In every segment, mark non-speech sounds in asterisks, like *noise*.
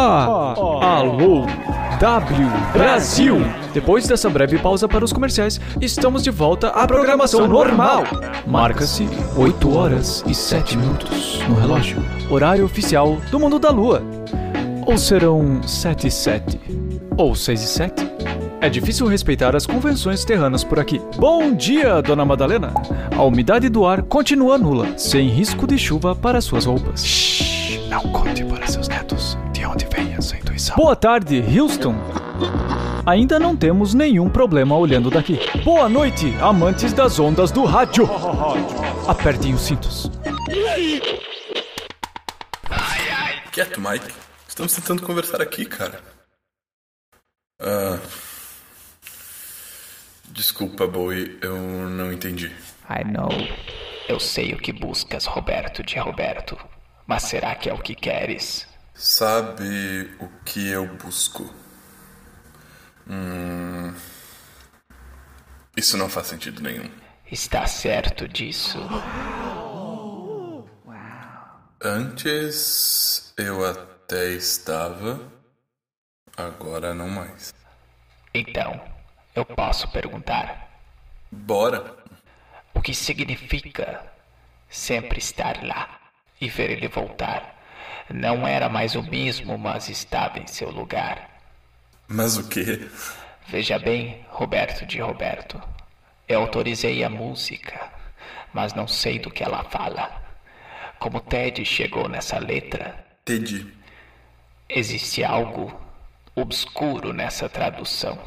Alô, W Brasil. Depois dessa breve pausa para os comerciais, estamos de volta à programação normal. Marca-se 8 horas e 7 minutos no relógio. Horário oficial do mundo da lua. Ou serão 7 e 7? Ou 6 e 7? É difícil respeitar as convenções terranas por aqui. Bom dia, dona Madalena. A umidade do ar continua nula, sem risco de chuva para suas roupas. Shhh, não conte para seus netos Boa tarde, Houston. Ainda não temos nenhum problema olhando daqui. Boa noite, amantes das ondas do rádio. Apertem os cintos. Quieto, Mike. Estamos tentando conversar aqui, cara. Ah. Desculpa, Bowie, eu não entendi. I know. Eu sei o que buscas, Roberto de Roberto. Mas será que é o que queres? Sabe o que eu busco? Hum. Isso não faz sentido nenhum. Está certo disso? Antes eu até estava, agora não mais. Então, eu posso perguntar: Bora. o que significa sempre estar lá e ver ele voltar? Não era mais o mesmo, mas estava em seu lugar. Mas o quê? Veja bem, Roberto de Roberto. Eu autorizei a música, mas não sei do que ela fala. Como Ted chegou nessa letra, Teddy. existe algo obscuro nessa tradução.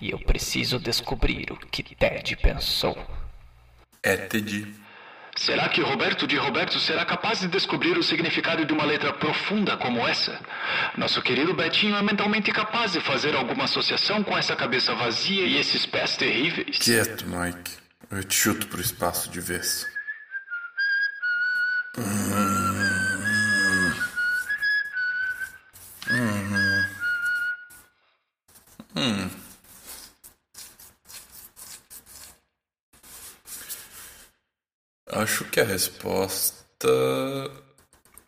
E eu preciso descobrir o que Ted pensou. É Teddy. Será que Roberto de Roberto será capaz de descobrir o significado de uma letra profunda como essa? Nosso querido Betinho é mentalmente capaz de fazer alguma associação com essa cabeça vazia e esses pés terríveis? Quieto, Mike. Eu te chuto pro espaço de vez. Hum. Acho que a resposta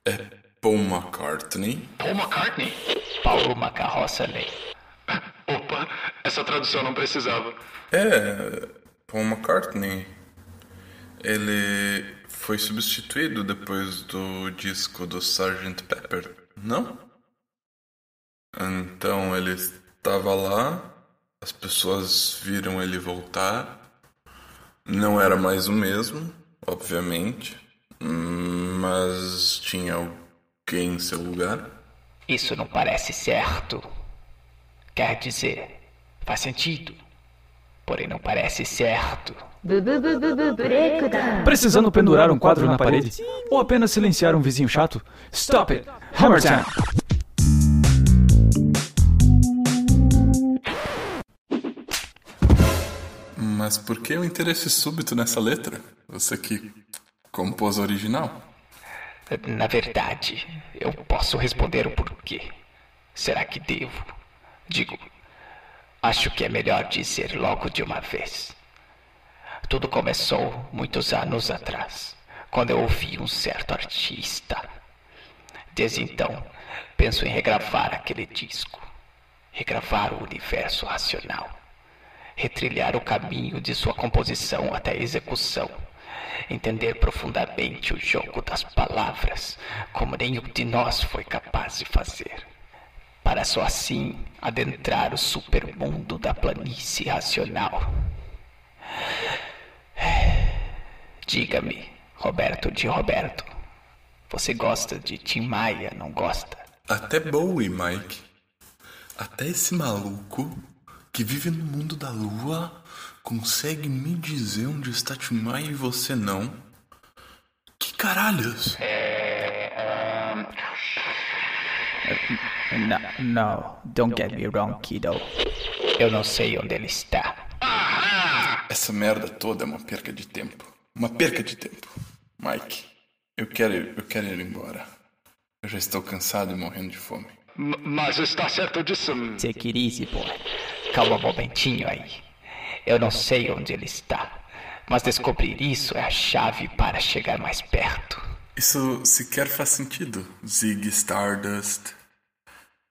é Paul McCartney. Paul McCartney? Paulo Macarroça Lei. Opa, essa tradução não precisava. É, Paul McCartney. Ele foi substituído depois do disco do Sgt. Pepper, não? Então ele estava lá, as pessoas viram ele voltar. Não era mais o mesmo, obviamente, mas tinha alguém em seu lugar? Isso não parece certo. Quer dizer, faz sentido, porém não parece certo. Precisando pendurar um quadro na parede ou apenas silenciar um vizinho chato? Stop it! Hammer time! Mas por que o interesse súbito nessa letra? Você que compôs original? Na verdade, eu posso responder o porquê. Será que devo? Digo, acho que é melhor dizer logo de uma vez. Tudo começou muitos anos atrás, quando eu ouvi um certo artista. Desde então, penso em regravar aquele disco, regravar o universo racional, retrilhar o caminho de sua composição até a execução, entender profundamente o jogo das palavras, como nenhum de nós foi capaz de fazer, para só assim adentrar o supermundo da planície racional. Diga-me, Roberto de Roberto, você gosta de Tim Maia, não gosta? Até Bowie, Mike. Até esse maluco que vive no mundo da lua consegue me dizer onde está Tim Maia e você não? Que caralhos? No, no, don't get me wrong, kiddo. Eu não sei onde ele está. Essa merda toda é uma perca de tempo. Uma perca de tempo. Mike, eu quero, eu quero ir embora. Eu já estou cansado e morrendo de fome. M- mas está certo disso. Take it easy, boy. Calma um momentinho aí. Eu não sei onde ele está, mas descobrir isso é a chave para chegar mais perto. Isso sequer faz sentido, Zig Stardust.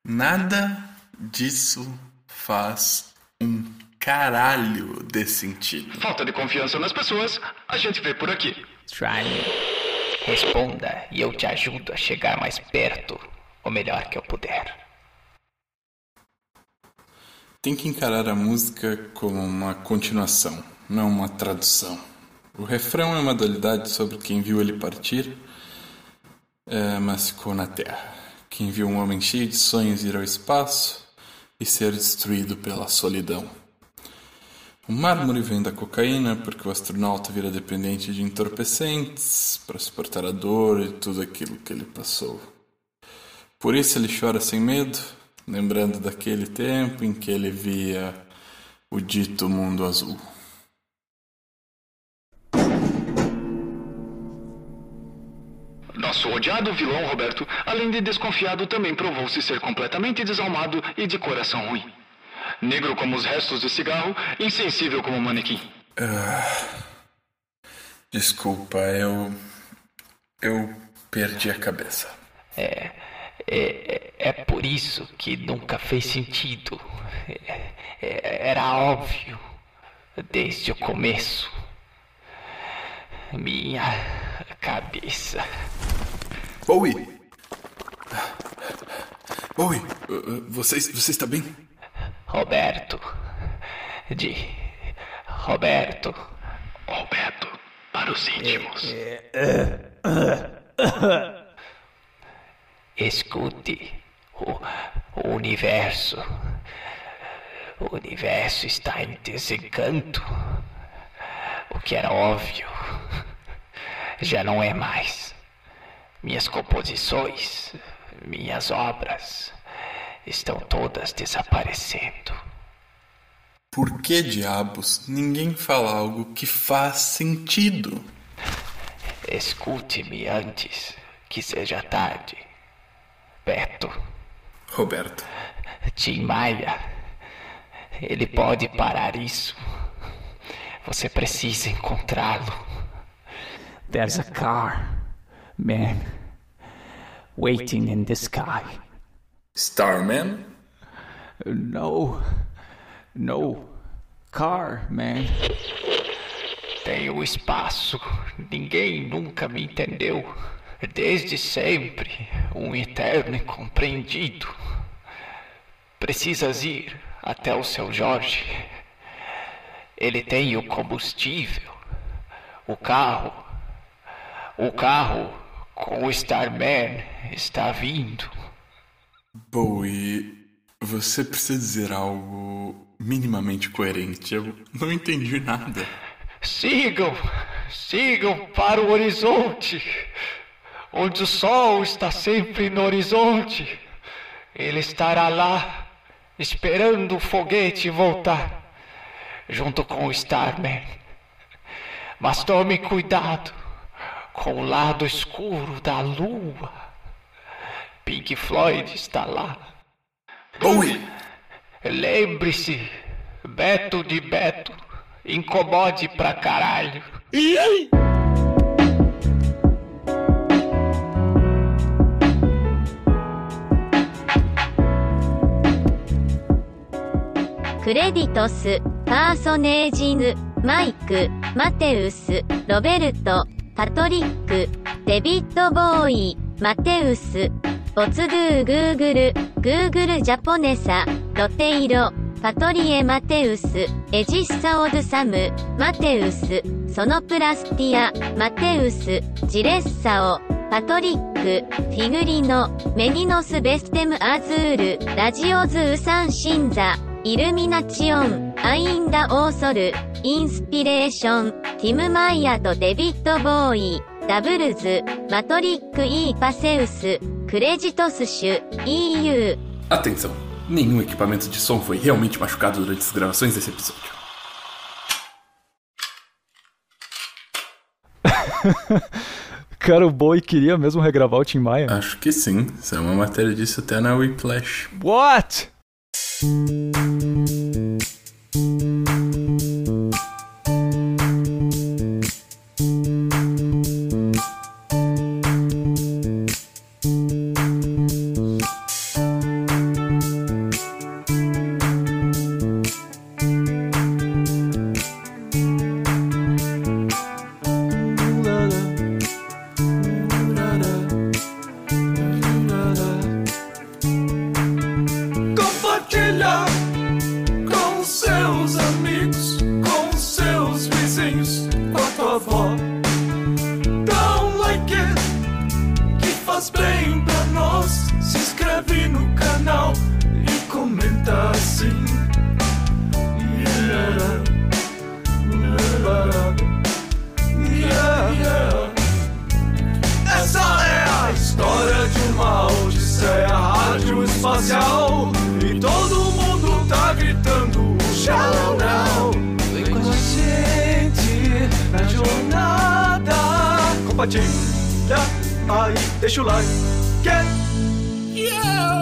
Nada disso faz um caralho de sentido. Falta de confiança nas pessoas, a gente vê por aqui. Charlie, responda e eu te ajudo a chegar mais perto, o melhor que eu puder. Tem que encarar a música como uma continuação, não uma tradução. O refrão é uma dualidade sobre quem viu ele partir, é, mas ficou na terra. Quem viu um homem cheio de sonhos ir ao espaço e ser destruído pela solidão. O mármore vem da cocaína porque o astronauta vira dependente de entorpecentes para suportar a dor e tudo aquilo que ele passou. Por isso ele chora sem medo, lembrando daquele tempo em que ele via o dito mundo azul. Nosso odiado vilão Roberto, além de desconfiado, também provou-se ser completamente desalmado e de coração ruim. Negro como os restos de cigarro, insensível como um manequim. Desculpa, eu. Eu perdi a cabeça. É, é, é por isso que nunca fez sentido. É, é, era óbvio desde o começo. Minha cabeça. Bowie! Bowie, uh, uh, você, você está bem? Roberto. De. Roberto. Roberto, para os íntimos. Escute. O, o universo. O universo está em desencanto. O que era óbvio. Já não é mais. Minhas composições, minhas obras estão todas desaparecendo. Por que diabos ninguém fala algo que faz sentido? Escute-me antes que seja tarde. Beto, Roberto, Tim Maia, ele pode parar isso. Você precisa encontrá-lo. There's a car, man, waiting in the sky. Starman? No. No. Car, man. Tem o espaço. Ninguém nunca me entendeu. Desde sempre, um eterno incompreendido. Precisas ir até o seu Jorge. Ele tem o combustível, o carro. O carro com o Starman está vindo. Bowie, você precisa dizer algo minimamente coerente. Eu não entendi nada. Sigam, sigam para o horizonte, onde o sol está sempre no horizonte. Ele estará lá, esperando o foguete voltar, junto com o Starman. Mas tome cuidado com o lado escuro da lua. Pink Floyd está lá. Bowie! Lembre-se, Beto de Beto, incomode pra caralho. クレディトス、パーソネージング、マイク、マテウス、ロベルト、パトリック、デビッド・ボーイ、マテウス、ボツドゥーグーグル、グーグルジャポネサ、ロテイロ、パトリエ・マテウス、エジッサ・オドサム、マテウス、ソノプラスティア、マテウス、ジレッサオ、パトリック、フィグリノ、メニノス・ベステム・アズール、ラジオズ・ウサン・シンザ、イルミナチオン、アインダ・オーソル、インスピレーション、ティム・マイヤとデビッド・ボーイ、ダブルズ、マトリック・イー・パセウス、クレジトス種、EU、 Atenção! Nenhum equipamento de som foi realmente machucado durante as gravações desse episódio. *laughs* Cara, o Bowie queria mesmo regravar o Tim Maia. Acho que sim. Isso é uma matéria disso até na Whiplash. What? うん。faz bem pra nós. Se inscreve no canal e comenta assim. Yeah, yeah, yeah, Essa é a história de uma odisseia rádio espacial. E todo mundo tá gritando: Shalom now! Vem com a gente na jornada compartilha. Aí, deixa o like. Yeah.